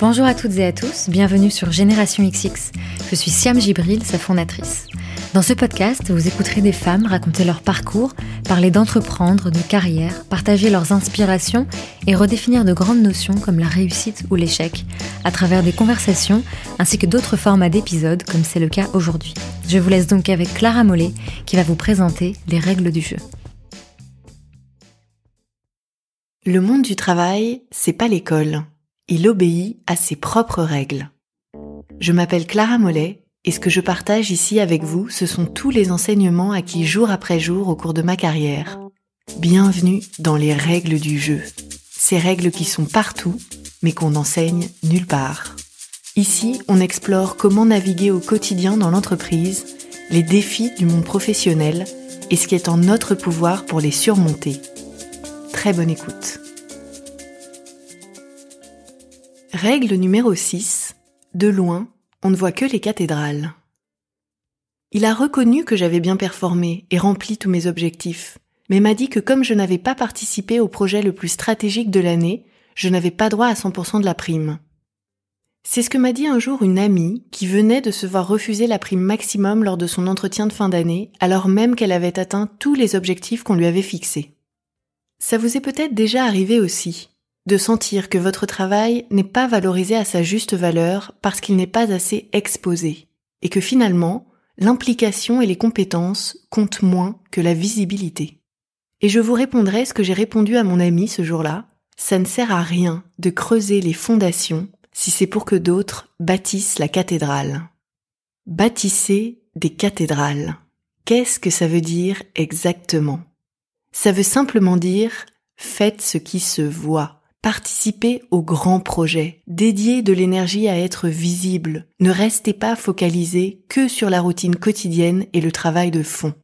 Bonjour à toutes et à tous, bienvenue sur Génération XX. Je suis Siam Gibril, sa fondatrice. Dans ce podcast, vous écouterez des femmes raconter leur parcours, parler d'entreprendre, de carrière, partager leurs inspirations et redéfinir de grandes notions comme la réussite ou l'échec, à travers des conversations ainsi que d'autres formats d'épisodes comme c'est le cas aujourd'hui. Je vous laisse donc avec Clara Mollet qui va vous présenter les règles du jeu. Le monde du travail, c'est pas l'école il obéit à ses propres règles. Je m'appelle Clara Mollet et ce que je partage ici avec vous, ce sont tous les enseignements acquis jour après jour au cours de ma carrière. Bienvenue dans les règles du jeu. Ces règles qui sont partout, mais qu'on n'enseigne nulle part. Ici, on explore comment naviguer au quotidien dans l'entreprise, les défis du monde professionnel et ce qui est en notre pouvoir pour les surmonter. Très bonne écoute. Règle numéro 6. De loin, on ne voit que les cathédrales. Il a reconnu que j'avais bien performé et rempli tous mes objectifs, mais m'a dit que comme je n'avais pas participé au projet le plus stratégique de l'année, je n'avais pas droit à 100% de la prime. C'est ce que m'a dit un jour une amie qui venait de se voir refuser la prime maximum lors de son entretien de fin d'année, alors même qu'elle avait atteint tous les objectifs qu'on lui avait fixés. Ça vous est peut-être déjà arrivé aussi de sentir que votre travail n'est pas valorisé à sa juste valeur parce qu'il n'est pas assez exposé, et que finalement, l'implication et les compétences comptent moins que la visibilité. Et je vous répondrai ce que j'ai répondu à mon ami ce jour-là, ça ne sert à rien de creuser les fondations si c'est pour que d'autres bâtissent la cathédrale. Bâtissez des cathédrales. Qu'est-ce que ça veut dire exactement? Ça veut simplement dire faites ce qui se voit. Participez au grand projet, dédiez de l'énergie à être visible, ne restez pas focalisé que sur la routine quotidienne et le travail de fond.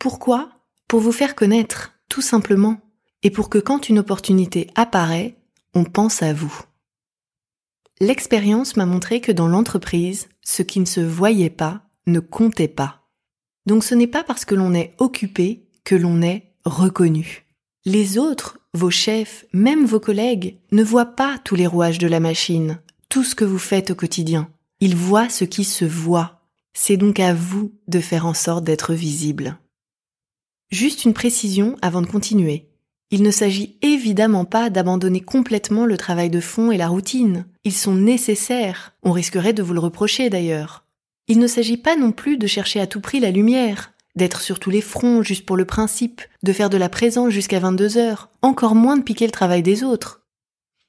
Pourquoi? Pour vous faire connaître, tout simplement, et pour que quand une opportunité apparaît, on pense à vous. L'expérience m'a montré que dans l'entreprise, ce qui ne se voyait pas ne comptait pas. Donc ce n'est pas parce que l'on est occupé que l'on est reconnu. Les autres vos chefs, même vos collègues, ne voient pas tous les rouages de la machine, tout ce que vous faites au quotidien. Ils voient ce qui se voit. C'est donc à vous de faire en sorte d'être visible. Juste une précision avant de continuer. Il ne s'agit évidemment pas d'abandonner complètement le travail de fond et la routine. Ils sont nécessaires. On risquerait de vous le reprocher d'ailleurs. Il ne s'agit pas non plus de chercher à tout prix la lumière d'être sur tous les fronts juste pour le principe, de faire de la présence jusqu'à 22 heures, encore moins de piquer le travail des autres.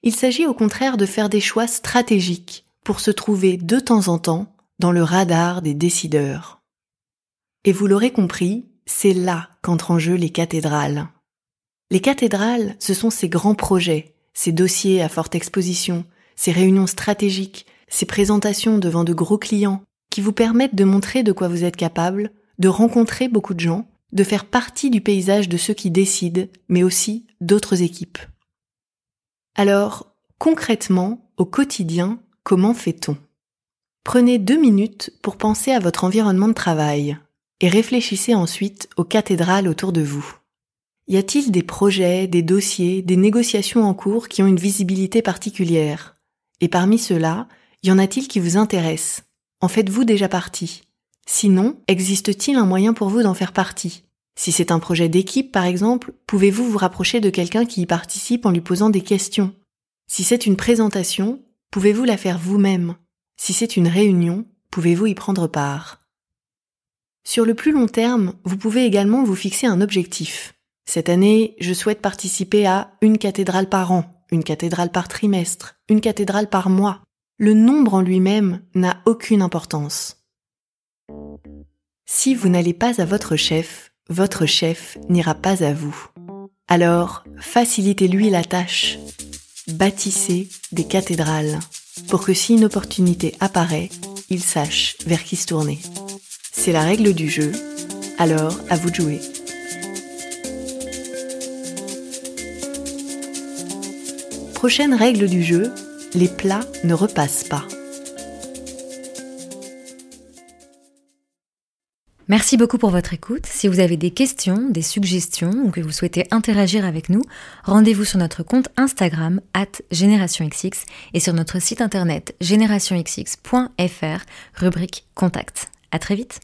Il s'agit au contraire de faire des choix stratégiques pour se trouver de temps en temps dans le radar des décideurs. Et vous l'aurez compris, c'est là qu'entrent en jeu les cathédrales. Les cathédrales, ce sont ces grands projets, ces dossiers à forte exposition, ces réunions stratégiques, ces présentations devant de gros clients qui vous permettent de montrer de quoi vous êtes capable de rencontrer beaucoup de gens, de faire partie du paysage de ceux qui décident, mais aussi d'autres équipes. Alors, concrètement, au quotidien, comment fait-on? Prenez deux minutes pour penser à votre environnement de travail et réfléchissez ensuite aux cathédrales autour de vous. Y a-t-il des projets, des dossiers, des négociations en cours qui ont une visibilité particulière? Et parmi ceux-là, y en a-t-il qui vous intéressent? En faites-vous déjà partie? Sinon, existe-t-il un moyen pour vous d'en faire partie? Si c'est un projet d'équipe, par exemple, pouvez-vous vous rapprocher de quelqu'un qui y participe en lui posant des questions? Si c'est une présentation, pouvez-vous la faire vous-même? Si c'est une réunion, pouvez-vous y prendre part? Sur le plus long terme, vous pouvez également vous fixer un objectif. Cette année, je souhaite participer à une cathédrale par an, une cathédrale par trimestre, une cathédrale par mois. Le nombre en lui-même n'a aucune importance. Si vous n'allez pas à votre chef, votre chef n'ira pas à vous. Alors, facilitez-lui la tâche. Bâtissez des cathédrales pour que si une opportunité apparaît, il sache vers qui se tourner. C'est la règle du jeu, alors à vous de jouer. Prochaine règle du jeu, les plats ne repassent pas. Merci beaucoup pour votre écoute. Si vous avez des questions, des suggestions ou que vous souhaitez interagir avec nous, rendez-vous sur notre compte Instagram at GénérationXX et sur notre site internet générationxx.fr, rubrique Contact. À très vite!